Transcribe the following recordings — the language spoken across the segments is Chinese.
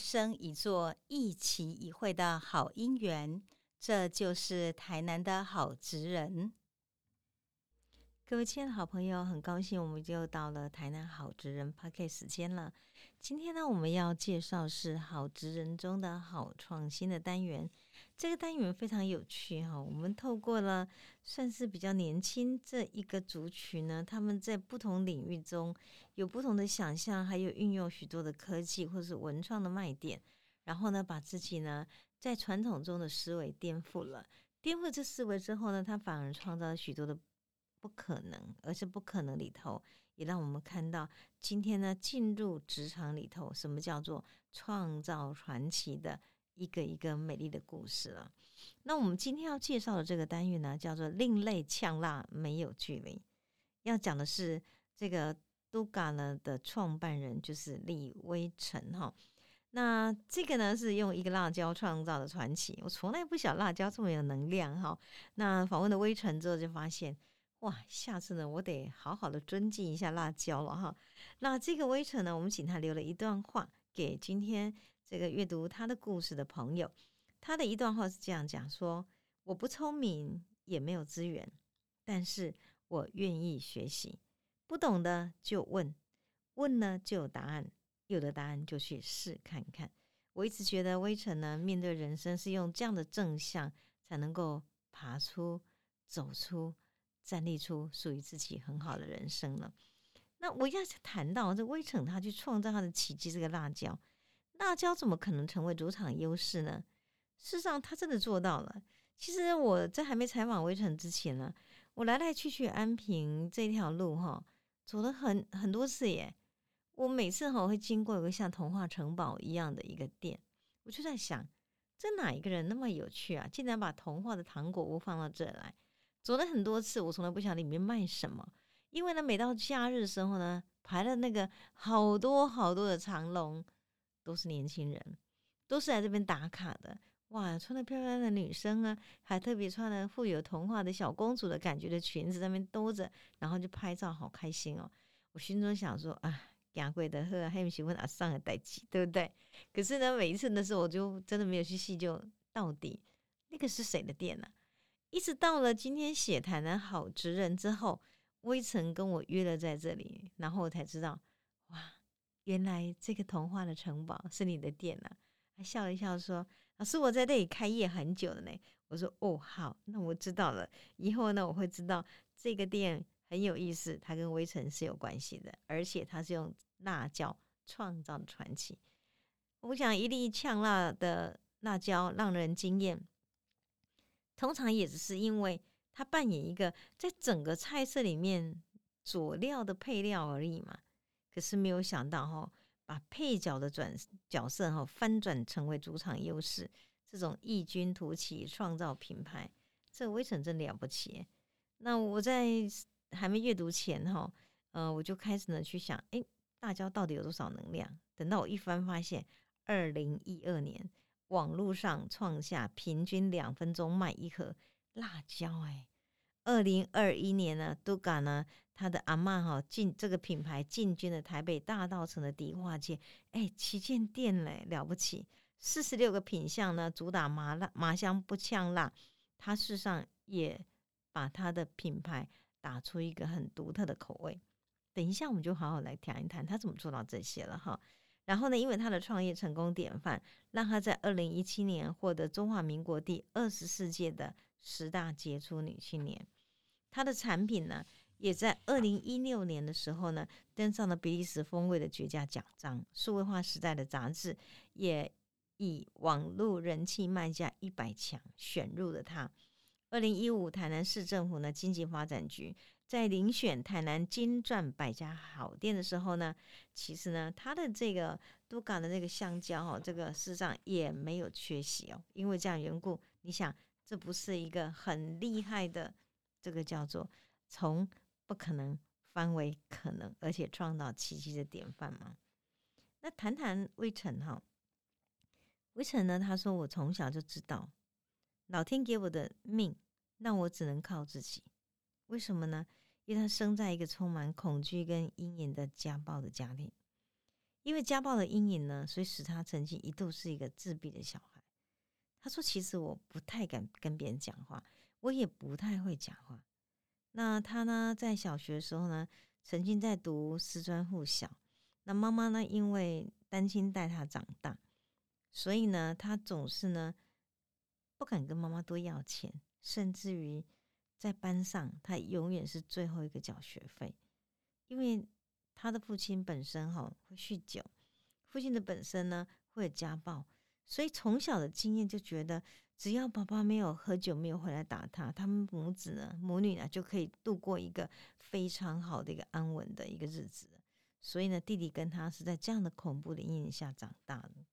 生一座一期一会的好姻缘。这就是台南的好职人。各位亲爱的好朋友，很高兴我们就到了台南好职人 p a r k 时间了。今天呢，我们要介绍是好职人中的好创新的单元。这个单元非常有趣哈，我们透过了算是比较年轻这一个族群呢，他们在不同领域中有不同的想象，还有运用许多的科技或是文创的卖点，然后呢，把自己呢在传统中的思维颠覆了，颠覆这思维之后呢，他反而创造了许多的。不可能，而是不可能里头，也让我们看到今天呢，进入职场里头，什么叫做创造传奇的一个一个美丽的故事了。那我们今天要介绍的这个单元呢，叫做另类呛辣，没有距离。要讲的是这个都嘎呢的创办人就是李威成哈。那这个呢是用一个辣椒创造的传奇。我从来不晓辣椒这么有能量哈。那访问了威成之后，就发现。哇，下次呢，我得好好的尊敬一下辣椒了哈。那这个微臣呢，我们请他留了一段话给今天这个阅读他的故事的朋友。他的一段话是这样讲说：“我不聪明，也没有资源，但是我愿意学习。不懂的就问，问呢就有答案，有的答案就去试看看。我一直觉得微臣呢，面对人生是用这样的正向，才能够爬出、走出。”站立出属于自己很好的人生了。那我要谈到这微成，他去创造他的奇迹。这个辣椒，辣椒怎么可能成为主场优势呢？事实上，他真的做到了。其实我在还没采访微成之前呢，我来来去去安平这条路哈，走了很很多次耶。我每次哈会经过有个像童话城堡一样的一个店，我就在想，这哪一个人那么有趣啊？竟然把童话的糖果屋放到这来。走了很多次，我从来不晓得里面卖什么，因为呢，每到假日的时候呢，排了那个好多好多的长龙，都是年轻人，都是来这边打卡的。哇，穿的漂亮的女生啊，还特别穿了富有童话的小公主的感觉的裙子，在那边兜着，然后就拍照，好开心哦。我心中想说啊，雅贵的喝，还有喜欢阿上的代机，对不对？可是呢，每一次的时候，我就真的没有去细究到底那个是谁的店呢？一直到了今天写台南好职人之后，微臣跟我约了在这里，然后我才知道，哇，原来这个童话的城堡是你的店啊！他笑了一笑说：“老师，我在这里开业很久了呢。”我说：“哦，好，那我知道了。以后呢，我会知道这个店很有意思，它跟微臣是有关系的，而且它是用辣椒创造的传奇。我想一粒呛辣的辣椒让人惊艳。”通常也只是因为它扮演一个在整个菜色里面佐料的配料而已嘛，可是没有想到哈，把配角的转角色哈翻转成为主场优势，这种异军突起创造品牌，这微城真了不起。那我在还没阅读前哈，呃，我就开始呢去想，哎，辣椒到底有多少能量？等到我一翻发现，二零一二年。网络上创下平均两分钟卖一盒辣椒，哎，二零二一年呢，都敢呢，他的阿妈哈进这个品牌进军了台北大道城的迪化街，哎，旗舰店嘞了不起，四十六个品相呢，主打麻辣麻香不呛辣，他事实上也把他的品牌打出一个很独特的口味。等一下我们就好好来谈一谈他怎么做到这些了哈。然后呢，因为她的创业成功典范，让她在二零一七年获得中华民国第二十四届的十大杰出女青年。她的产品呢，也在二零一六年的时候呢，登上了比利时风味的绝佳奖章。数位化时代的杂志也以网络人气卖家一百强选入了她。二零一五台南市政府呢经济发展局。在遴选台南金钻百家好店的时候呢，其实呢，它的这个都港的那个香蕉哦，这个市场也没有缺席哦。因为这样缘故，你想，这不是一个很厉害的这个叫做从不可能翻为可能，而且创造奇迹的典范吗？那谈谈魏晨哈，魏晨呢，他说我从小就知道，老天给我的命，那我只能靠自己。为什么呢？因为他生在一个充满恐惧跟阴影的家暴的家庭，因为家暴的阴影呢，所以使他曾经一度是一个自闭的小孩。他说：“其实我不太敢跟别人讲话，我也不太会讲话。”那他呢，在小学的时候呢，曾经在读师专附小。那妈妈呢，因为单亲带他长大，所以呢，他总是呢不敢跟妈妈多要钱，甚至于在班上，他永远是最后一个缴学费，因为他的父亲本身哈会酗酒，父亲的本身呢会有家暴。所以从小的经验就觉得，只要爸爸没有喝酒，没有回来打他，他们母子呢，母女呢就可以度过一个非常好的一个安稳的一个日子。所以呢，弟弟跟他是在这样的恐怖的阴影下长大的。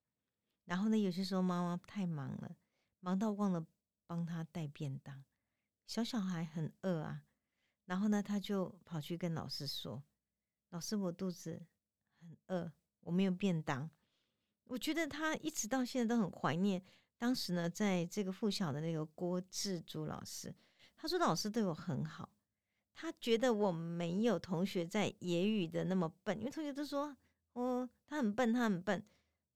然后呢，有些时候妈妈太忙了，忙到忘了帮他带便当，小小孩很饿啊。然后呢，他就跑去跟老师说：“老师，我肚子很饿，我没有便当。”我觉得他一直到现在都很怀念当时呢，在这个附小的那个郭志珠老师。他说老师对我很好，他觉得我没有同学在言语的那么笨，因为同学都说哦他很笨，他很笨。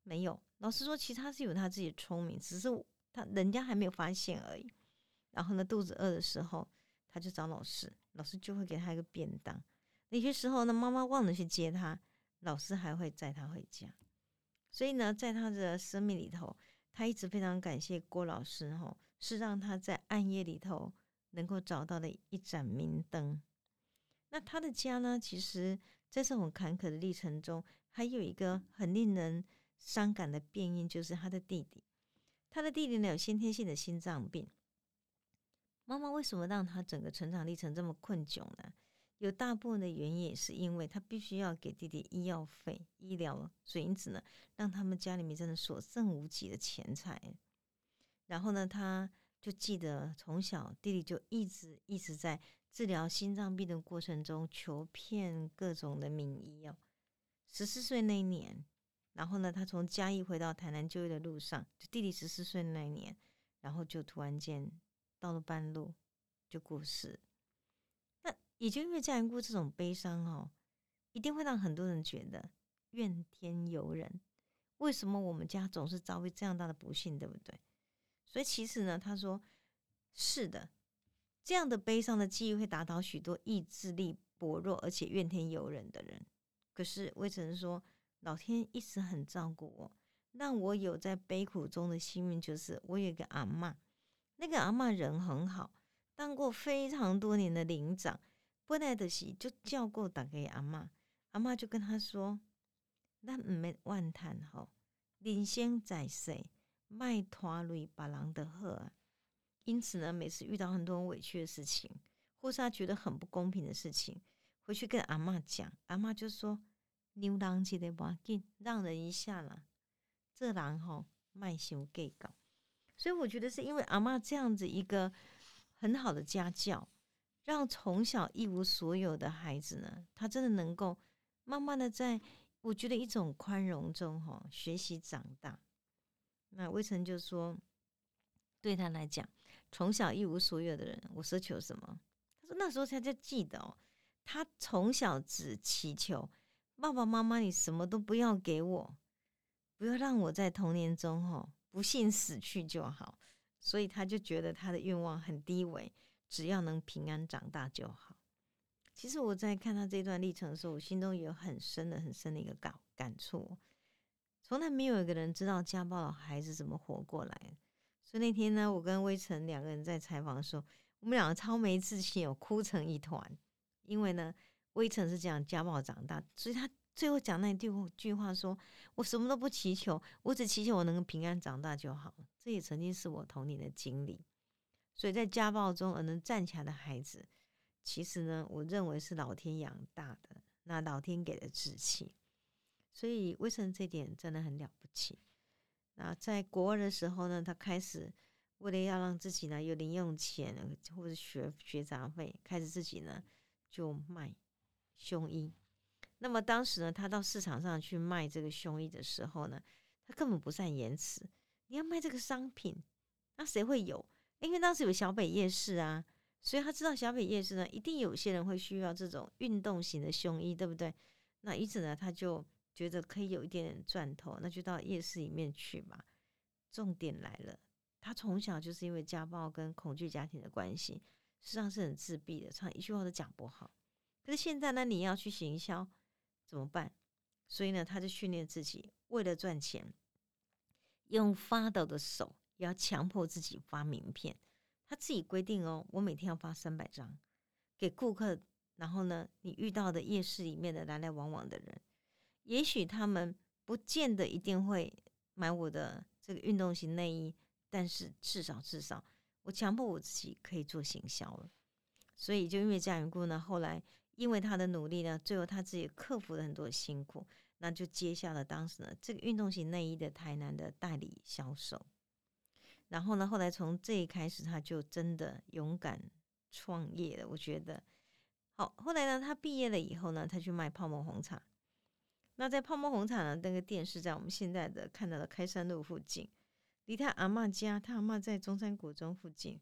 没有，老师说其实他是有他自己的聪明，只是他人家还没有发现而已。然后呢，肚子饿的时候，他就找老师，老师就会给他一个便当。有些时候呢，妈妈忘了去接他，老师还会载他回家。所以呢，在他的生命里头，他一直非常感谢郭老师，哈，是让他在暗夜里头能够找到的一盏明灯。那他的家呢，其实在这种坎坷的历程中，还有一个很令人伤感的变因，就是他的弟弟。他的弟弟呢，有先天性的心脏病。妈妈为什么让他整个成长历程这么困窘呢？有大部分的原因也是因为他必须要给弟弟医药费、医疗，所以因此呢，让他们家里面真的所剩无几的钱财。然后呢，他就记得从小弟弟就一直一直在治疗心脏病的过程中求骗各种的名医哦。十四岁那一年，然后呢，他从嘉义回到台南就业的路上，就弟弟十四岁那一年，然后就突然间到了半路就过世。也就因为家人过这种悲伤哦，一定会让很多人觉得怨天尤人。为什么我们家总是遭遇这样大的不幸，对不对？所以其实呢，他说是的，这样的悲伤的记忆会打倒许多意志力薄弱而且怨天尤人的人。可是魏晨说，老天一直很照顾我，让我有在悲苦中的幸运，就是我有一个阿妈，那个阿妈人很好，当过非常多年的领长。本来的是就叫过打给阿妈，阿妈就跟他说：“咱唔免怨叹吼，人生在世，卖拖累别人的好啊。”因此呢，每次遇到很多委屈的事情，或是他觉得很不公平的事情，回去跟阿妈讲，阿妈就说：“牛郎记得要紧，让人一下啦，这人吼卖修给搞。”所以我觉得是因为阿妈这样子一个很好的家教。让从小一无所有的孩子呢，他真的能够慢慢的在我觉得一种宽容中哈学习长大。那魏晨就说，对他来讲，从小一无所有的人，我奢求什么？他说那时候他就记得哦，他从小只祈求爸爸妈妈，你什么都不要给我，不要让我在童年中哈不幸死去就好。所以他就觉得他的愿望很低微。只要能平安长大就好。其实我在看他这段历程的时候，我心中有很深的、很深的一个感感触。从来没有一个人知道家暴的孩子怎么活过来。所以那天呢，我跟微尘两个人在采访的时候，我们两个超没自信，有哭成一团。因为呢，微尘是讲家暴长大，所以他最后讲那句句话说：“我什么都不祈求，我只祈求我能平安长大就好。”这也曾经是我童年的经历。所以在家暴中而能站起来的孩子，其实呢，我认为是老天养大的，那老天给的志气。所以为什么这点真的很了不起？那在国二的时候呢，他开始为了要让自己呢有零用钱或者学学杂费，开始自己呢就卖胸衣。那么当时呢，他到市场上去卖这个胸衣的时候呢，他根本不善言辞。你要卖这个商品，那谁会有？因为当时有小北夜市啊，所以他知道小北夜市呢，一定有些人会需要这种运动型的胸衣，对不对？那因此呢，他就觉得可以有一点点赚头，那就到夜市里面去吧。重点来了，他从小就是因为家暴跟恐惧家庭的关系，实际上是很自闭的，常一句话都讲不好。可是现在呢，你要去行销怎么办？所以呢，他就训练自己，为了赚钱，用发抖的手，要强迫自己发名片。他自己规定哦，我每天要发三百张给顾客。然后呢，你遇到的夜市里面的来来往往的人，也许他们不见得一定会买我的这个运动型内衣，但是至少至少，我强迫我自己可以做行销了。所以就因为这样缘故呢，后来因为他的努力呢，最后他自己克服了很多辛苦，那就接下了当时呢这个运动型内衣的台南的代理销售。然后呢，后来从这一开始，他就真的勇敢创业了。我觉得。好，后来呢，他毕业了以后呢，他去卖泡沫红茶。那在泡沫红茶呢，那个店是在我们现在的看到的开山路附近，离他阿妈家，他阿妈在中山国中附近。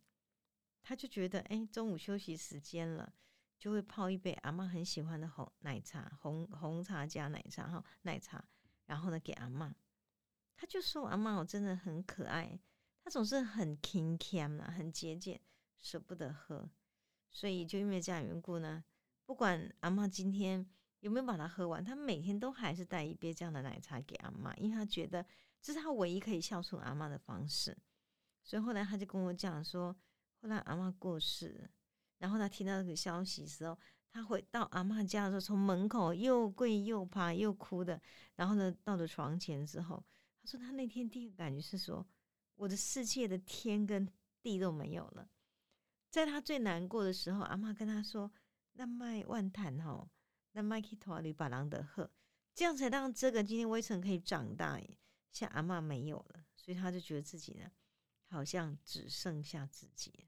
他就觉得，哎，中午休息时间了，就会泡一杯阿妈很喜欢的红奶茶，红红茶加奶茶哈，奶茶，然后呢给阿妈。他就说，阿妈我真的很可爱，总是很勤俭啊，很节俭，舍不得喝。所以就因为这样缘故呢，不管阿妈今天有没有把它喝完，他每天都还是带一杯这样的奶茶给阿妈，因为他觉得这是他唯一可以孝顺阿妈的方式。所以后来他就跟我讲说，后来阿妈过世，然后他听到这个消息的时候，他回到阿妈家的时候，从门口又跪又爬又哭的，然后呢到了床前之后，他说他那天第一个感觉是说，我的世界的天跟地都没有了。在他最难过的时候，阿妈跟他说：“那卖万坦吼，那卖去托里把郎的喝，这样才让这个今天微尘可以长大。像阿妈没有了，所以他就觉得自己呢，好像只剩下自己。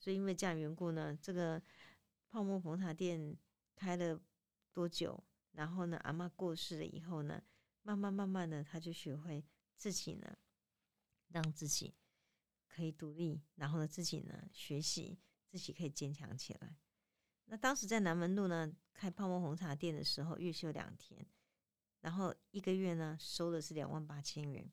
所以因为这样缘故呢，这个泡沫红茶店开了多久？然后呢，阿妈过世了以后呢，慢慢慢慢的，他就学会自己呢，让自己。”可以独立，然后呢，自己呢学习，自己可以坚强起来。那当时在南门路呢开泡沫红茶店的时候，月休两天，然后一个月呢收的是两万八千元。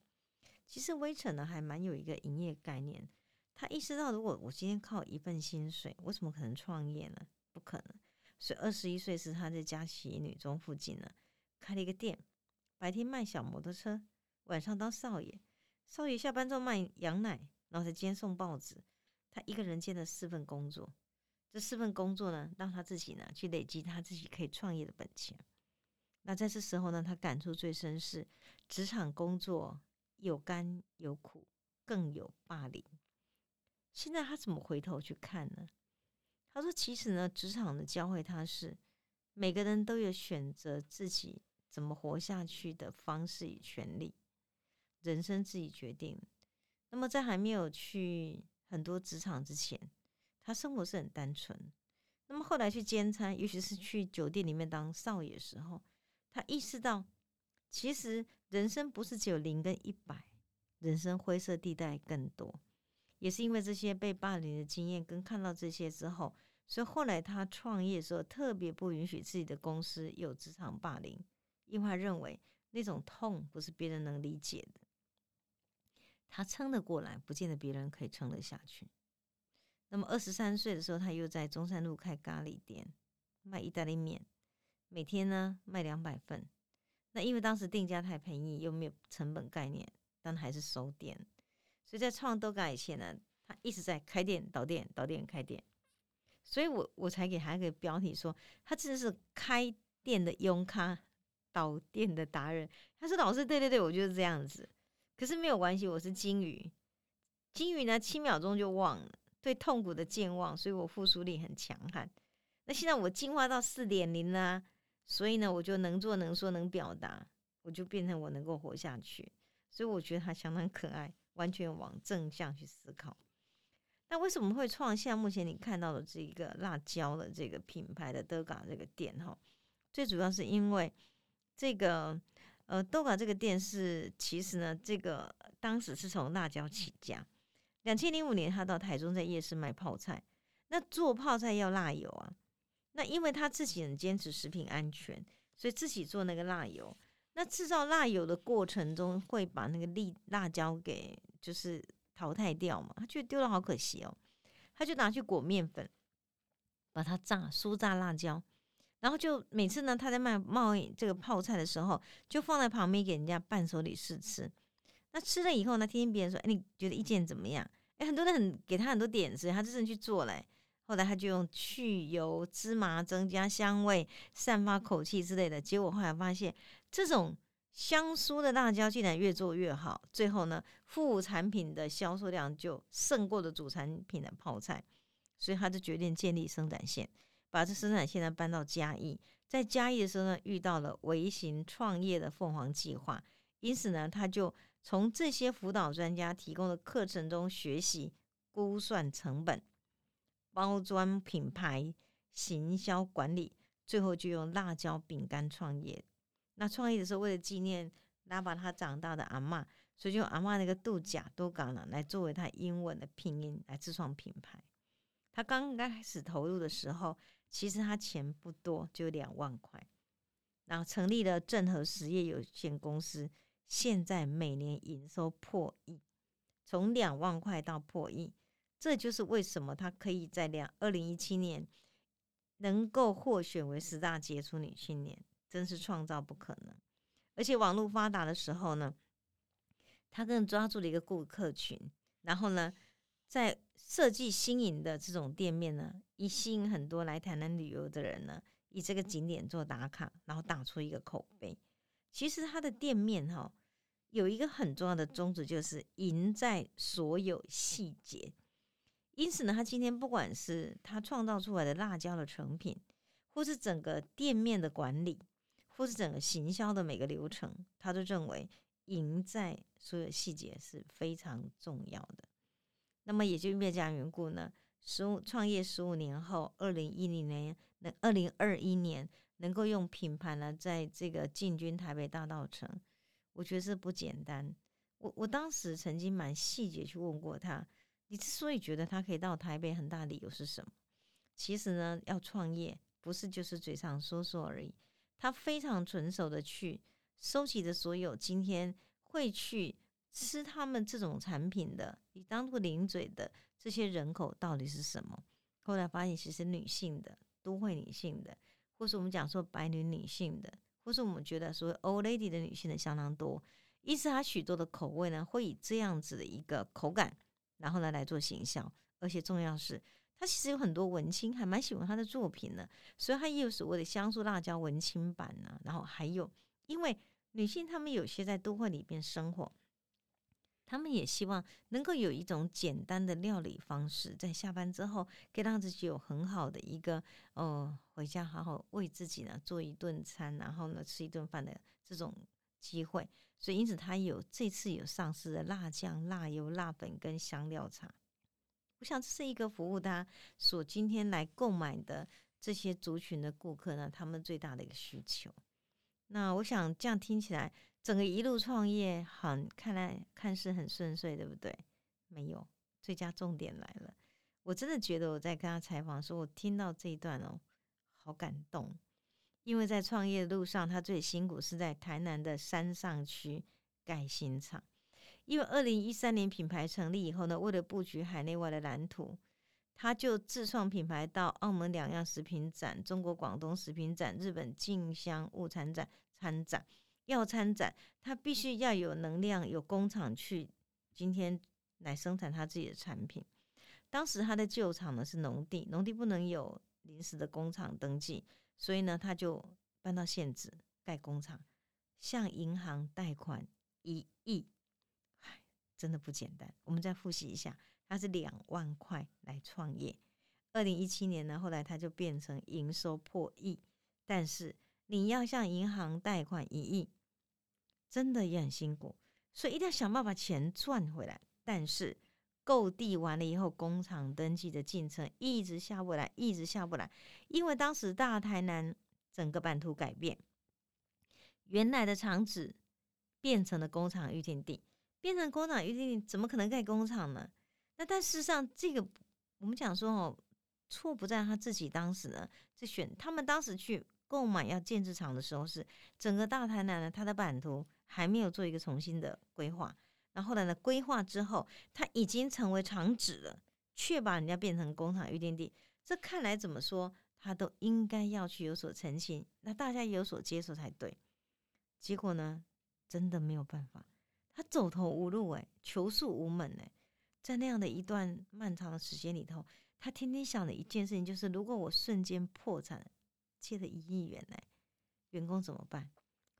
其实微臣呢还蛮有一个营业概念，他意识到如果我今天靠一份薪水，我怎么可能创业呢？不可能。所以二十一岁时，他在嘉禧女中附近呢开了一个店，白天卖小摩托车，晚上当少爷，少爷下班之后卖羊奶。然后在兼送报纸，他一个人兼了四份工作。这四份工作呢，让他自己呢去累积他自己可以创业的本钱。那在这时候呢，他感触最深是职场工作有甘有苦，更有霸凌。现在他怎么回头去看呢？他说：“其实呢，职场的教会他是每个人都有选择自己怎么活下去的方式与权利，人生自己决定。”那么在还没有去很多职场之前，他生活是很单纯。那么后来去兼差，尤其是去酒店里面当少爷的时候，他意识到，其实人生不是只有零跟一百，人生灰色地带更多。也是因为这些被霸凌的经验，跟看到这些之后，所以后来他创业的时候，特别不允许自己的公司有职场霸凌，因为他认为那种痛不是别人能理解的。他撑得过来，不见得别人可以撑得下去。那么二十三岁的时候，他又在中山路开咖喱店，卖意大利面，每天呢卖两百份。那因为当时定价太便宜，又没有成本概念，但还是收店。所以在创豆咖以前呢，他一直在开店、导店、导店、开店。所以我我才给他一个标题说，他真的是开店的庸咖，导店的达人。他说：“老师，对对对，我就是这样子。”可是没有关系，我是金鱼，金鱼呢七秒钟就忘了对痛苦的健忘，所以我复苏力很强悍。那现在我进化到四点零啦，所以呢我就能做能说能表达，我就变成我能够活下去。所以我觉得它相当可爱，完全往正向去思考。那为什么会创下目前你看到的这一个辣椒的这个品牌的德嘎这个店哈？最主要是因为这个。呃，豆嘎这个店是，其实呢，这个当时是从辣椒起家。两千零五年，他到台中在夜市卖泡菜。那做泡菜要辣油啊，那因为他自己很坚持食品安全，所以自己做那个辣油。那制造辣油的过程中，会把那个粒辣椒给就是淘汰掉嘛？他觉得丢了好可惜哦，他就拿去裹面粉，把它炸酥炸辣椒，然后就每次呢，他在卖贸易这个泡菜的时候，就放在旁边给人家伴手礼试吃。那吃了以后呢，听听别人说，哎，你觉得意见怎么样？哎，很多人很给他很多点子，他真的去做嘞。后来他就用去油、芝麻增加香味、散发口气之类的，结果后来发现，这种香酥的辣椒竟然越做越好。最后呢，副产品的销售量就胜过了主产品的泡菜，所以他就决定建立生产线，把这生产线呢搬到嘉义。在嘉义的时候呢，遇到了微型创业的凤凰计划，因此呢，他就从这些辅导专家提供的课程中学习估算成本。包装品牌、行销管理，最后就用辣椒饼干创业。那创业的时候，为了纪念拉巴他长大的阿妈，所以就用阿妈那个度假都港呢来作为他英文的拼音来自创品牌。他刚刚开始投入的时候，其实他钱不多，就两万块。然后成立了正和实业有限公司，现在每年营收破亿，从两万块到破亿。这就是为什么他可以在两二零一七年能够获选为十大杰出女青年，真是创造不可能。而且网络发达的时候呢，他更抓住了一个顾客群，然后呢，在设计新颖的这种店面呢，以吸引很多来台南旅游的人呢，以这个景点做打卡，然后打出一个口碑。其实她的店面哈有一个很重要的宗旨，就是赢在所有细节。因此呢，他今天不管是他创造出来的辣椒的成品，或是整个店面的管理，或是整个行销的每个流程，他都认为赢在所有细节是非常重要的。那么也就因为这样缘故呢，十五创业十五年后，二零一零年、那二零二一年能够用品牌呢，在这个进军台北大道城，我觉得是不简单。我我当时曾经蛮细节去问过他。你之所以觉得他可以到台北，很大理由是什么？其实呢，要创业不是就是嘴上说说而已。他非常纯熟的去收集的所有今天会去吃他们这种产品的，你当做零嘴的这些人口到底是什么？后来发现，其实女性的都会女性的，或是我们讲说白领女性的，或是我们觉得所谓 old lady 的女性的相当多。因此，他许多的口味呢，会以这样子的一个口感。然后呢来做行销，而且重要是，他其实有很多文青还蛮喜欢他的作品呢，所以他也有所谓的香酥辣椒文青版呢。然后还有，因为女性她们有些在都会里边生活，他们也希望能够有一种简单的料理方式，在下班之后可以让自己有很好的一个哦，回家好好为自己呢做一顿餐，然后呢吃一顿饭的这种机会。所以，因此它有这次有上市的辣酱、辣油、辣粉跟香料茶。我想这是一个服务他所今天来购买的这些族群的顾客呢，他们最大的一个需求。那我想这样听起来，整个一路创业很看来看似很顺遂，对不对？没有，最佳重点来了。我真的觉得我在跟他采访的时候，我听到这一段哦，好感动。因为在创业的路上，他最辛苦是在台南的山上区盖新厂。因为二零一三年品牌成立以后呢，为了布局海内外的蓝图，他就自创品牌到澳门两样食品展、中国广东食品展、日本静香物产展参展。要参展，他必须要有能量、有工厂去今天来生产他自己的产品。当时他的旧厂呢是农地，农地不能有临时的工厂登记。所以呢，他就搬到县址盖工厂，向银行贷款一亿，唉，真的不简单。我们再复习一下，他是两万块来创业。二零一七年呢，后来他就变成营收破亿。但是你要向银行贷款一亿，真的也很辛苦，所以一定要想办法把钱赚回来。但是购地完了以后，工厂登记的进程一直下不来，一直下不来，因为当时大台南整个版图改变，原来的厂址变成了工厂预定地，变成工厂预定地，怎么可能盖工厂呢？那但事实上，这个我们讲说哦，错不在他自己当时呢，这选他们当时去购买要建制厂的时候，是整个大台南呢，它的版图还没有做一个重新的规划。那后来呢，规划之后，它已经成为厂址了，却把人家变成工厂预定地。这看来怎么说，他都应该要去有所澄清，那大家有所接受才对。结果呢，真的没有办法，他走投无路哎，求诉无门哎，在那样的一段漫长的时间里头，他天天想的一件事情就是：如果我瞬间破产，借了一亿元哎，员工怎么办？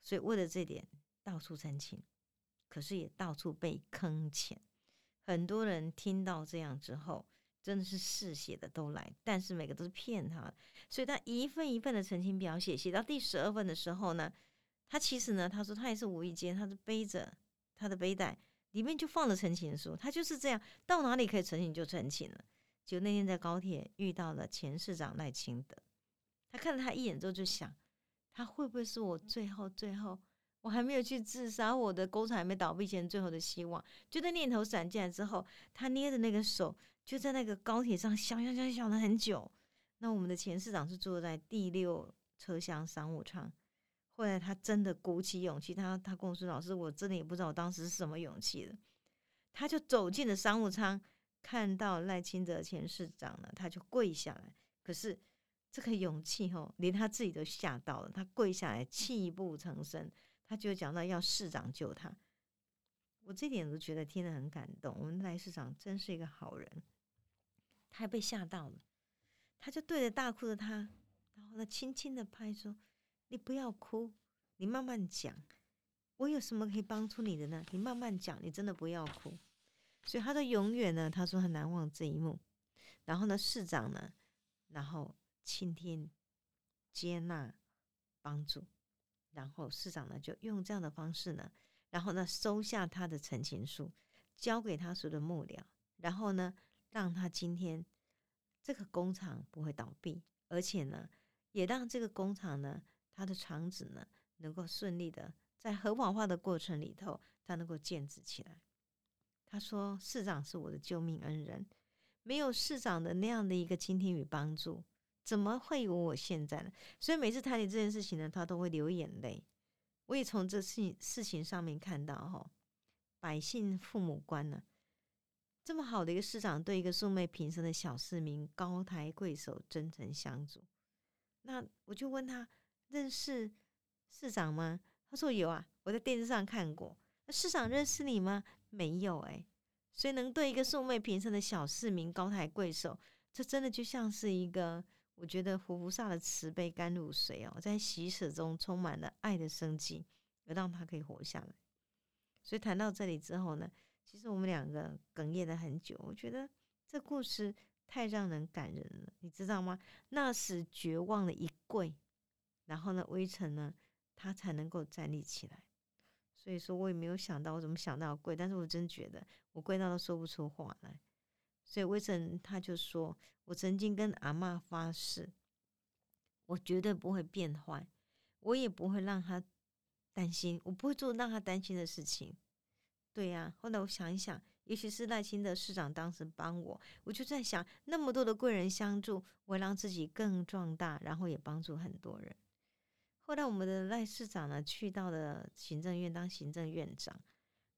所以为了这点，到处澄清，可是也到处被坑钱。很多人听到这样之后。真的是嗜血的都来，但是每个都是骗他，所以他一份一份的澄清表写，写到第十二份的时候呢，他其实呢，他说他也是无意间，他是背着他的背带，里面就放了陈情书，他就是这样，到哪里可以澄清就澄清了。就那天在高铁遇到了前市长赖清德，他看了他一眼之后就想，他会不会是我最后最后我还没有去自杀，我的工厂还没倒闭前最后的希望？就在念头闪进来之后，他捏着那个手。就在那个高铁上想想想想了很久。那我们的前市长是坐在第六车厢商务舱。后来他真的鼓起勇气，他他跟我说：“老师，我真的也不知道我当时是什么勇气的。”他就走进了商务舱，看到赖清德前市长了，他就跪下来。可是这个勇气吼，连他自己都吓到了。他跪下来，泣不成声。他就讲到要市长救他。我这点都觉得听得很感动。我们赖市长真是一个好人。他还被吓到了，他就对着大哭的他，然后呢，轻轻的拍说：“你不要哭，你慢慢讲，我有什么可以帮助你的呢？你慢慢讲，你真的不要哭。”所以他说：“永远呢，他说很难忘这一幕。”然后呢，市长呢，然后倾听、接纳、帮助，然后市长呢就用这样的方式呢，然后呢收下他的陈情书，交给他所有的幕僚，然后呢。让他今天这个工厂不会倒闭，而且呢，也让这个工厂呢，它的厂址呢，能够顺利的在合法化的过程里头，它能够建制起来。他说：“市长是我的救命恩人，没有市长的那样的一个倾听与帮助，怎么会有我现在呢？所以每次谈起这件事情呢，他都会流眼泪。我也从这事情事情上面看到，哈，百姓父母官呢。”这么好的一个市长，对一个素昧平生的小市民高抬贵手、真诚相助。那我就问他认识市长吗？他说有啊，我在电视上看过。那市长认识你吗？没有哎。所以能对一个素昧平生的小市民高抬贵手，这真的就像是一个我觉得活菩萨的慈悲甘露水哦，在喜舍中充满了爱的生机，而让他可以活下来。所以谈到这里之后呢？其实我们两个哽咽了很久，我觉得这故事太让人感人了，你知道吗？那时绝望的一跪，然后呢，微臣呢，他才能够站立起来。所以说我也没有想到，我怎么想到跪，但是我真觉得我跪到都说不出话来。所以微臣他就说，我曾经跟阿妈发誓，我绝对不会变坏，我也不会让他担心，我不会做让他担心的事情。对呀，后来我想一想，也许是赖清德市长当时帮我，我就在想，那么多的贵人相助，我让自己更壮大，然后也帮助很多人。后来我们的赖市长呢，去到了行政院当行政院长，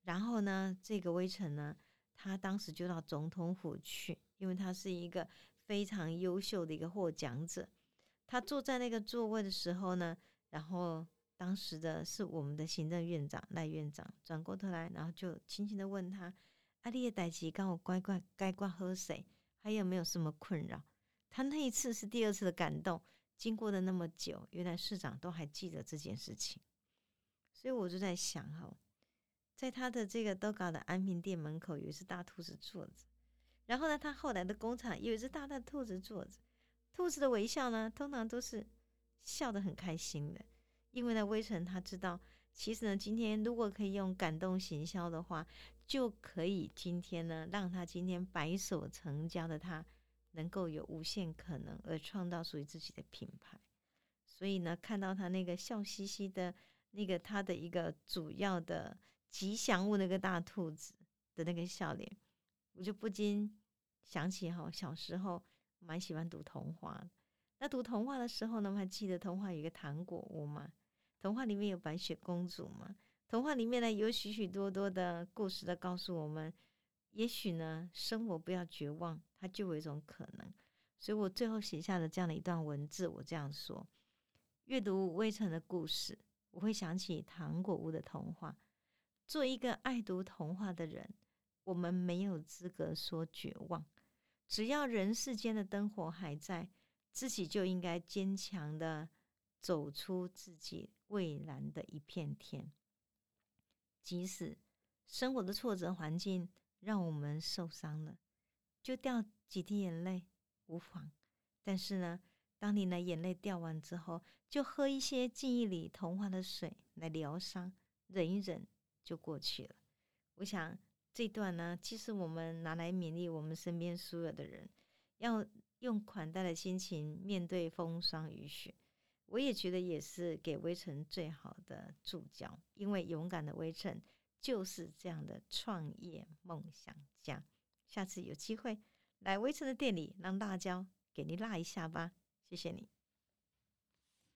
然后呢，这个微臣呢，他当时就到总统府去，因为他是一个非常优秀的一个获奖者。他坐在那个座位的时候呢，然后。当时的是我们的行政院长赖院长转过头来，然后就轻轻的问他：“阿丽的代奇，刚我乖乖该挂喝水，还有没有什么困扰？”他那一次是第二次的感动，经过了那么久，原来市长都还记得这件事情，所以我就在想哈，在他的这个都搞的安平店门口有一只大兔子坐着，然后呢，他后来的工厂有一只大大兔子坐着，兔子的微笑呢，通常都是笑得很开心的。因为呢，微臣他知道，其实呢，今天如果可以用感动行销的话，就可以今天呢，让他今天白手成家的他，能够有无限可能，而创造属于自己的品牌。所以呢，看到他那个笑嘻嘻的那个他的一个主要的吉祥物那个大兔子的那个笑脸，我就不禁想起哈，小时候蛮喜欢读童话。那读童话的时候呢，我还记得童话有一个糖果屋嘛，童话里面有白雪公主嘛，童话里面呢有许许多多的故事的告诉我们，也许呢生活不要绝望，它就有一种可能。所以我最后写下了这样的一段文字，我这样说：阅读微尘的故事，我会想起糖果屋的童话。做一个爱读童话的人，我们没有资格说绝望。只要人世间的灯火还在。自己就应该坚强的走出自己蔚蓝的一片天，即使生活的挫折环境让我们受伤了，就掉几滴眼泪无妨。但是呢，当你的眼泪掉完之后，就喝一些记忆里童话的水来疗伤，忍一忍就过去了。我想这段呢，其实我们拿来勉励我们身边所有的人，要。用款待的心情面对风霜雨雪，我也觉得也是给微尘最好的注脚。因为勇敢的微尘就是这样的创业梦想家。下次有机会来微尘的店里，让辣椒给你辣一下吧。谢谢你。